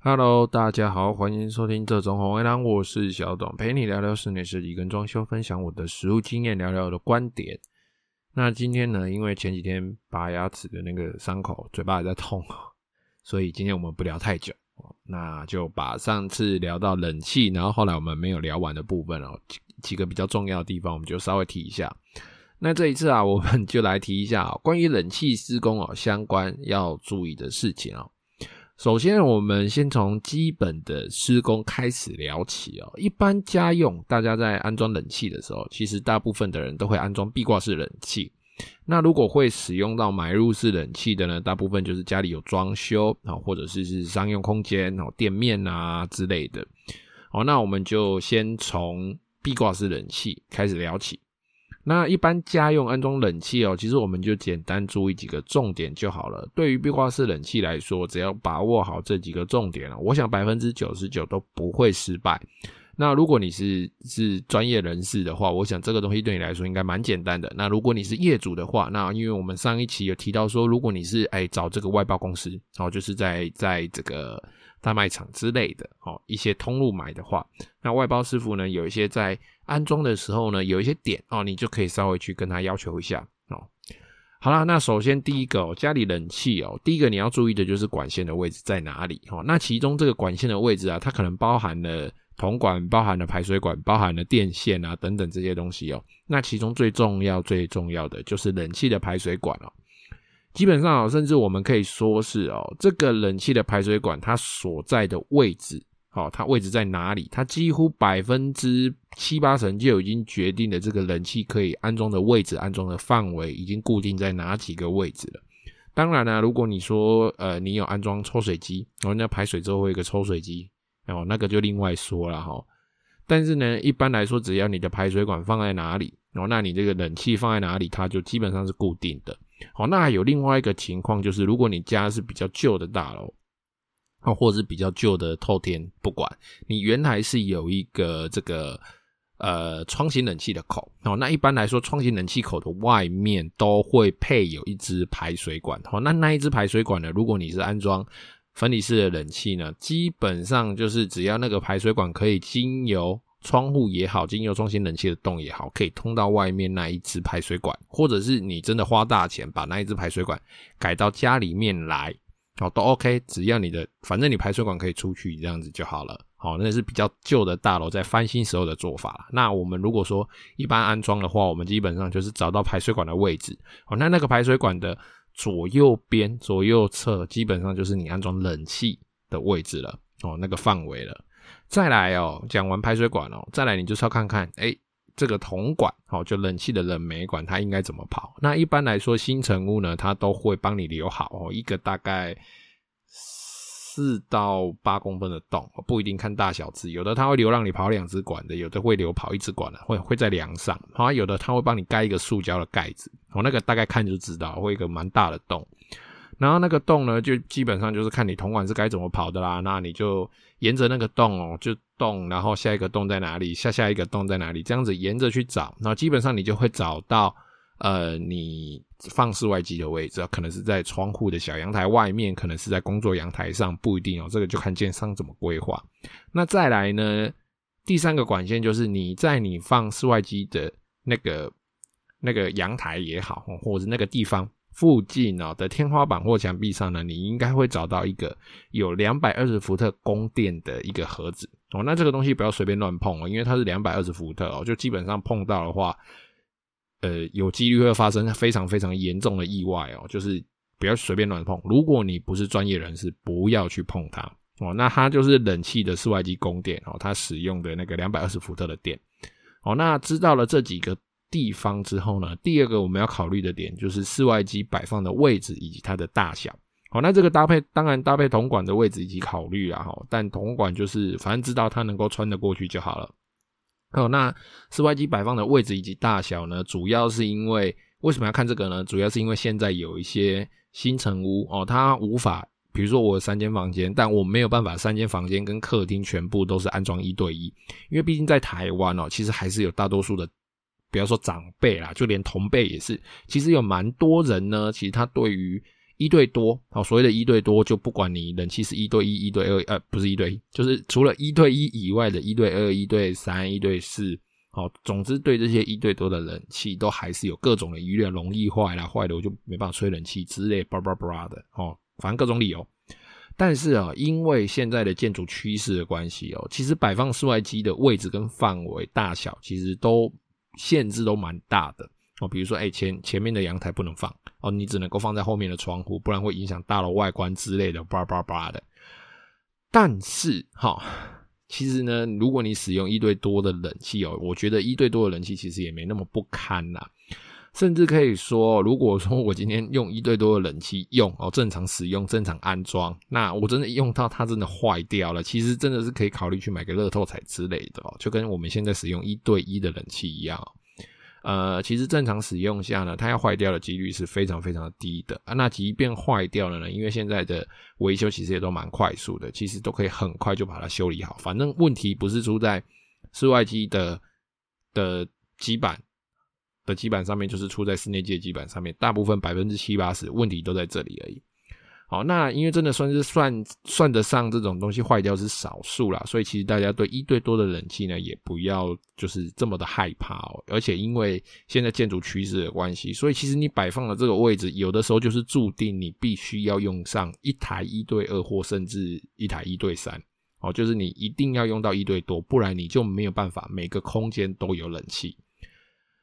Hello，大家好，欢迎收听这种红卫狼，我是小董，陪你聊聊室内设计跟装修，分享我的实务经验，聊聊我的观点。那今天呢，因为前几天拔牙齿的那个伤口，嘴巴还在痛，所以今天我们不聊太久，那就把上次聊到冷气，然后后来我们没有聊完的部分哦，几几个比较重要的地方，我们就稍微提一下。那这一次啊，我们就来提一下关于冷气施工哦相关要注意的事情哦。首先，我们先从基本的施工开始聊起哦。一般家用，大家在安装冷气的时候，其实大部分的人都会安装壁挂式冷气。那如果会使用到买入式冷气的呢，大部分就是家里有装修啊，或者是是商用空间哦，店面啊之类的。好，那我们就先从壁挂式冷气开始聊起。那一般家用安装冷气哦，其实我们就简单注意几个重点就好了。对于壁挂式冷气来说，只要把握好这几个重点，我想百分之九十九都不会失败。那如果你是是专业人士的话，我想这个东西对你来说应该蛮简单的。那如果你是业主的话，那因为我们上一期有提到说，如果你是哎找这个外包公司，然哦，就是在在这个。大卖场之类的，哦，一些通路买的话，那外包师傅呢，有一些在安装的时候呢，有一些点哦，你就可以稍微去跟他要求一下哦。好啦，那首先第一个哦，家里冷气哦，第一个你要注意的就是管线的位置在哪里哦。那其中这个管线的位置啊，它可能包含了铜管、包含了排水管、包含了电线啊等等这些东西哦。那其中最重要、最重要的就是冷气的排水管哦。基本上哦，甚至我们可以说是哦，这个冷气的排水管它所在的位置，哦，它位置在哪里？它几乎百分之七八成就已经决定了这个冷气可以安装的位置、安装的范围已经固定在哪几个位置了。当然呢，如果你说呃，你有安装抽水机，然后那排水之后会有一个抽水机，哦，那个就另外说了哈。但是呢，一般来说，只要你的排水管放在哪里，哦，那你这个冷气放在哪里，它就基本上是固定的。好，那还有另外一个情况，就是如果你家是比较旧的大楼，啊，或者是比较旧的透天，不管你原来是有一个这个呃窗型冷气的口，哦，那一般来说窗型冷气口的外面都会配有一支排水管，哦，那那一支排水管呢，如果你是安装分离式的冷气呢，基本上就是只要那个排水管可以经由窗户也好，经由中心冷气的洞也好，可以通到外面那一支排水管，或者是你真的花大钱把那一支排水管改到家里面来，哦，都 OK，只要你的，反正你排水管可以出去，这样子就好了。好，那是比较旧的大楼在翻新时候的做法。那我们如果说一般安装的话，我们基本上就是找到排水管的位置，哦，那那个排水管的左右边、左右侧，基本上就是你安装冷气的位置了，哦，那个范围了。再来哦，讲完排水管哦，再来你就是要看看，哎，这个铜管哦，就冷气的冷媒管，它应该怎么跑？那一般来说，新成屋呢，它都会帮你留好哦，一个大概四到八公分的洞，不一定看大小只，有的它会留让你跑两支管的，有的会留跑一支管的，会会在梁上，好，有的它会帮你盖一个塑胶的盖子，哦，那个大概看就知道，会一个蛮大的洞。然后那个洞呢，就基本上就是看你铜管是该怎么跑的啦。那你就沿着那个洞哦，就洞，然后下一个洞在哪里，下下一个洞在哪里，这样子沿着去找。那基本上你就会找到，呃，你放室外机的位置，可能是在窗户的小阳台外面，可能是在工作阳台上，不一定哦。这个就看建商怎么规划。那再来呢，第三个管线就是你在你放室外机的那个那个阳台也好，或者是那个地方。附近哦的天花板或墙壁上呢，你应该会找到一个有两百二十伏特供电的一个盒子哦。那这个东西不要随便乱碰哦，因为它是两百二十伏特哦，就基本上碰到的话，呃，有几率会发生非常非常严重的意外哦。就是不要随便乱碰，如果你不是专业人士，不要去碰它哦。那它就是冷气的室外机供电哦，它使用的那个两百二十伏特的电哦。那知道了这几个。地方之后呢，第二个我们要考虑的点就是室外机摆放的位置以及它的大小。好，那这个搭配当然搭配铜管的位置以及考虑啊，哈，但铜管就是反正知道它能够穿得过去就好了。好，那室外机摆放的位置以及大小呢，主要是因为为什么要看这个呢？主要是因为现在有一些新城屋哦，它无法，比如说我有三间房间，但我没有办法三间房间跟客厅全部都是安装一对一，因为毕竟在台湾哦，其实还是有大多数的。不要说长辈啦，就连同辈也是。其实有蛮多人呢，其实他对于一对多，好，所谓的一对多，就不管你冷气是一对一、一对二，呃，不是一对一，就是除了一对一以外的一对二、一对三、一对四，好，总之对这些一对多的冷气都还是有各种的疑虑，容易坏啦，坏了我就没办法吹冷气之类，叭叭叭的，哦，反正各种理由。但是啊，因为现在的建筑趋势的关系哦，其实摆放室外机的位置跟范围大小，其实都限制都蛮大的哦。比如说，哎，前前面的阳台不能放哦，你只能够放在后面的窗户，不然会影响大楼外观之类的，叭叭叭的。但是哈，其实呢，如果你使用一对多的冷气哦，我觉得一对多的冷气其实也没那么不堪呐。甚至可以说，如果说我今天用一对多的冷气用哦，正常使用、正常安装，那我真的用到它真的坏掉了，其实真的是可以考虑去买个乐透彩之类的哦，就跟我们现在使用一对一的冷气一样。呃，其实正常使用下呢，它要坏掉的几率是非常非常的低的啊。那即便坏掉了呢，因为现在的维修其实也都蛮快速的，其实都可以很快就把它修理好。反正问题不是出在室外机的的基板。的基板上面，就是出在室内机的基板上面，大部分百分之七八十问题都在这里而已。好，那因为真的算是算算得上这种东西坏掉是少数啦，所以其实大家对一对多的冷气呢，也不要就是这么的害怕哦。而且因为现在建筑趋势的关系，所以其实你摆放的这个位置，有的时候就是注定你必须要用上一台一对二或甚至一台一对三。哦，就是你一定要用到一对多，不然你就没有办法每个空间都有冷气。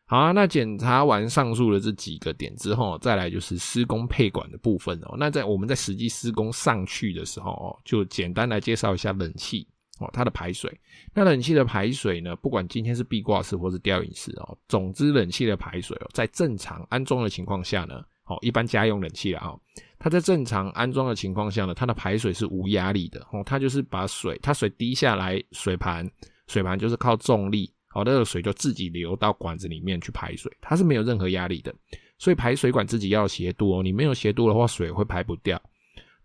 好啊，那检查完上述的这几个点之后，再来就是施工配管的部分哦。那在我们在实际施工上去的时候哦，就简单来介绍一下冷气哦，它的排水。那冷气的排水呢，不管今天是壁挂式或是吊顶式哦，总之冷气的排水哦，在正常安装的情况下呢，哦，一般家用冷气啊，它在正常安装的情况下呢，它的排水是无压力的哦，它就是把水，它水滴下来，水盘，水盘就是靠重力。好，那个水就自己流到管子里面去排水，它是没有任何压力的，所以排水管自己要斜度哦，你没有斜度的话，水会排不掉。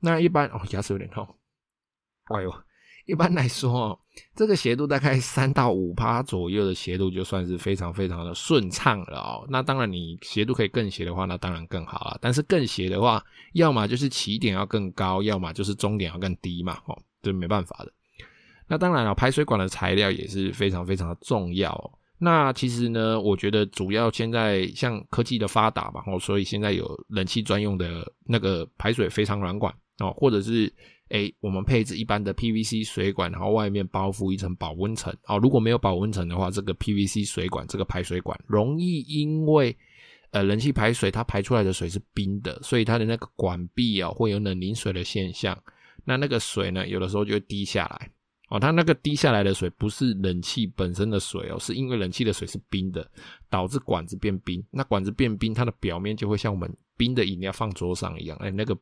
那一般哦，牙齿有点痛，哎呦，一般来说哦，这个斜度大概三到五趴左右的斜度就算是非常非常的顺畅了哦。那当然，你斜度可以更斜的话，那当然更好了。但是更斜的话，要么就是起点要更高，要么就是终点要更低嘛，哦，这没办法的。那当然了，排水管的材料也是非常非常的重要哦。那其实呢，我觉得主要现在像科技的发达吧，哦，所以现在有冷气专用的那个排水非常软管哦，或者是诶，我们配置一般的 PVC 水管，然后外面包覆一层保温层哦。如果没有保温层的话，这个 PVC 水管这个排水管容易因为呃冷气排水它排出来的水是冰的，所以它的那个管壁啊会有冷凝水的现象。那那个水呢，有的时候就会滴下来。哦，它那个滴下来的水不是冷气本身的水哦，是因为冷气的水是冰的，导致管子变冰。那管子变冰，它的表面就会像我们冰的饮料放桌上一样，哎，那个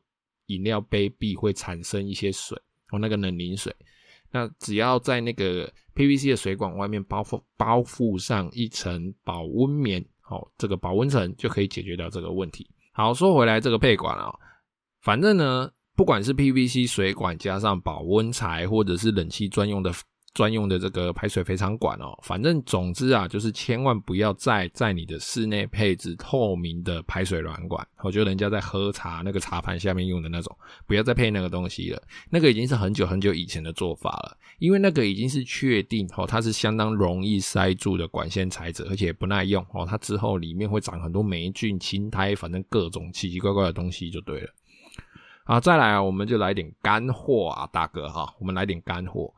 饮料杯壁会产生一些水，哦，那个冷凝水。那只要在那个 PVC 的水管外面包覆包覆上一层保温棉，哦，这个保温层就可以解决掉这个问题。好，说回来这个配管啊，反正呢。不管是 PVC 水管加上保温材，或者是冷气专用的专用的这个排水肥肠管哦，反正总之啊，就是千万不要再在你的室内配置透明的排水软管。我觉得人家在喝茶那个茶盘下面用的那种，不要再配那个东西了。那个已经是很久很久以前的做法了，因为那个已经是确定哦，它是相当容易塞住的管线材质，而且不耐用哦。它之后里面会长很多霉菌、青苔，反正各种奇奇怪怪的东西就对了。啊，再来啊，我们就来点干货啊，大哥哈，我们来点干货。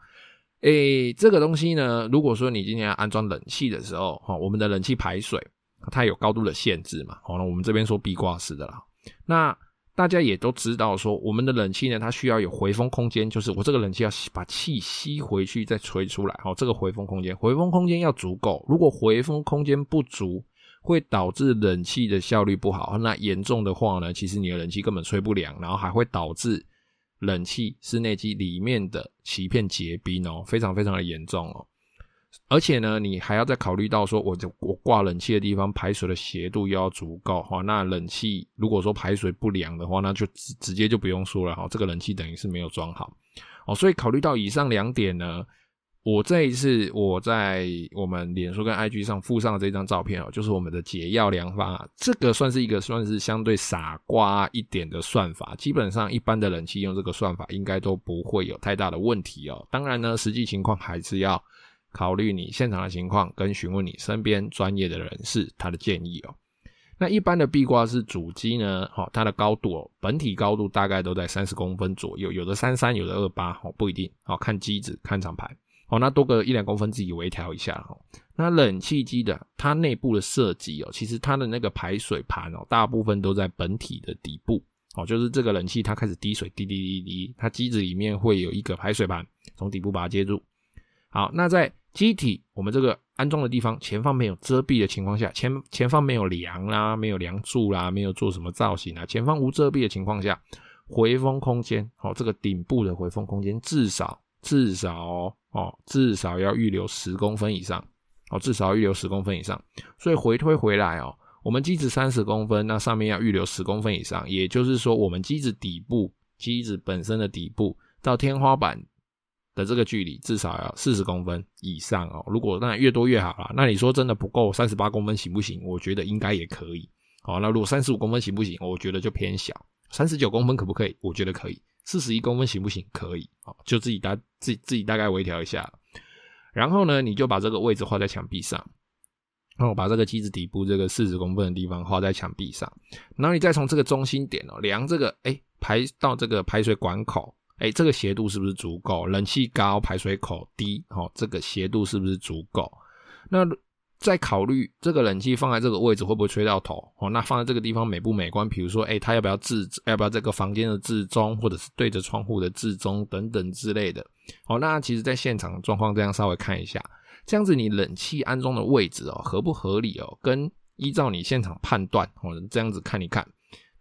诶，这个东西呢，如果说你今天安装冷气的时候，哈，我们的冷气排水它有高度的限制嘛，好，那我们这边说壁挂式的啦。那大家也都知道说，我们的冷气呢，它需要有回风空间，就是我这个冷气要把气吸回去再吹出来，好，这个回风空间，回风空间要足够，如果回风空间不足，会导致冷气的效率不好，那严重的话呢，其实你的冷气根本吹不凉，然后还会导致冷气室内机里面的鳍片结冰哦，非常非常的严重哦。而且呢，你还要再考虑到说，我就我挂冷气的地方排水的斜度要足够哈，那冷气如果说排水不良的话，那就直直接就不用说了哈，这个冷气等于是没有装好哦。所以考虑到以上两点呢。我这一次我在我们脸书跟 IG 上附上的这张照片哦，就是我们的解药良方啊，这个算是一个算是相对傻瓜一点的算法，基本上一般的冷气用这个算法应该都不会有太大的问题哦。当然呢，实际情况还是要考虑你现场的情况，跟询问你身边专业的人士他的建议哦。那一般的壁挂式主机呢，好，它的高度哦，本体高度大概都在三十公分左右，有的三三，有的二八，哦，不一定，好，看机子，看厂牌。哦，那多个一两公分自己微调一下哦。那冷气机的它内部的设计哦，其实它的那个排水盘哦，大部分都在本体的底部哦，就是这个冷气它开始滴水滴滴滴滴，它机子里面会有一个排水盘从底部把它接住。好，那在机体我们这个安装的地方前方没有遮蔽的情况下，前前方没有梁啦，没有梁柱啦，没有做什么造型啊，前方无遮蔽的情况下，回风空间哦，这个顶部的回风空间至少至少。哦，至少要预留十公分以上，哦，至少预留十公分以上。所以回推回来哦，我们机子三十公分，那上面要预留十公分以上，也就是说，我们机子底部，机子本身的底部到天花板的这个距离至少要四十公分以上哦。如果那越多越好啦。那你说真的不够三十八公分行不行？我觉得应该也可以。好，那如果三十五公分行不行？我觉得就偏小。三十九公分可不可以？我觉得可以。四十一公分行不行？可以，好，就自己大自己自己大概微调一下，然后呢，你就把这个位置画在墙壁上，然后把这个机子底部这个四十公分的地方画在墙壁上，然后你再从这个中心点哦量这个，哎，排到这个排水管口，哎，这个斜度是不是足够？冷气高，排水口低，哦，这个斜度是不是足够？那。再考虑这个冷气放在这个位置会不会吹到头哦？那放在这个地方美不美观？比如说，诶、欸，它要不要置，要不要这个房间的置中，或者是对着窗户的置中等等之类的。哦，那其实在现场状况这样稍微看一下，这样子你冷气安装的位置哦合不合理哦？跟依照你现场判断哦，这样子看一看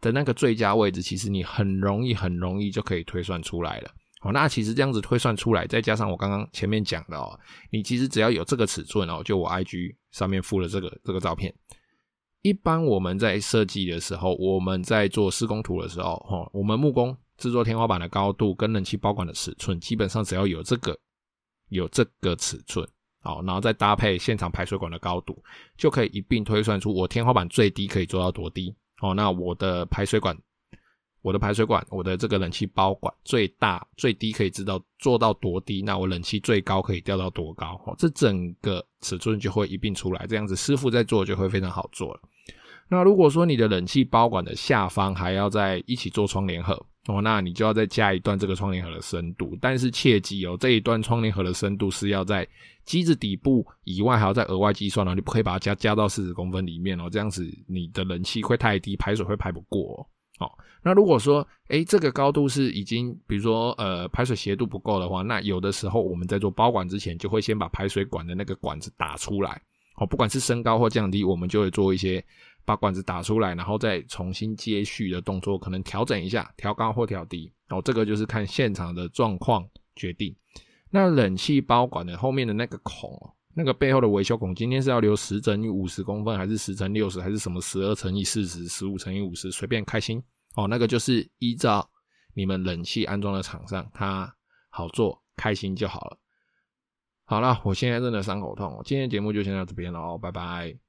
的那个最佳位置，其实你很容易很容易就可以推算出来了。哦，那其实这样子推算出来，再加上我刚刚前面讲的哦，你其实只要有这个尺寸哦，就我 IG 上面附了这个这个照片。一般我们在设计的时候，我们在做施工图的时候，哈，我们木工制作天花板的高度跟冷气包管的尺寸，基本上只要有这个有这个尺寸，好，然后再搭配现场排水管的高度，就可以一并推算出我天花板最低可以做到多低。哦，那我的排水管。我的排水管，我的这个冷气包管最大最低可以知道做到多低，那我冷气最高可以调到多高？哦，这整个尺寸就会一并出来，这样子师傅在做就会非常好做了。那如果说你的冷气包管的下方还要再一起做窗帘盒哦，那你就要再加一段这个窗帘盒的深度，但是切记哦，这一段窗帘盒的深度是要在机子底部以外还要再额外计算哦，你不可以把它加加到四十公分里面哦，这样子你的冷气会太低，排水会排不过。哦，那如果说，诶，这个高度是已经，比如说，呃，排水斜度不够的话，那有的时候我们在做包管之前，就会先把排水管的那个管子打出来。哦，不管是升高或降低，我们就会做一些把管子打出来，然后再重新接续的动作，可能调整一下，调高或调低。哦，这个就是看现场的状况决定。那冷气包管的后面的那个孔，那个背后的维修孔，今天是要留十乘以五十公分，还是十乘六十，还是什么十二乘以四十，十五乘以五十，随便开心。哦，那个就是依照你们冷气安装的厂商，它好做，开心就好了。好了，我现在真的伤口痛，今天节目就先到这边了哦，拜拜。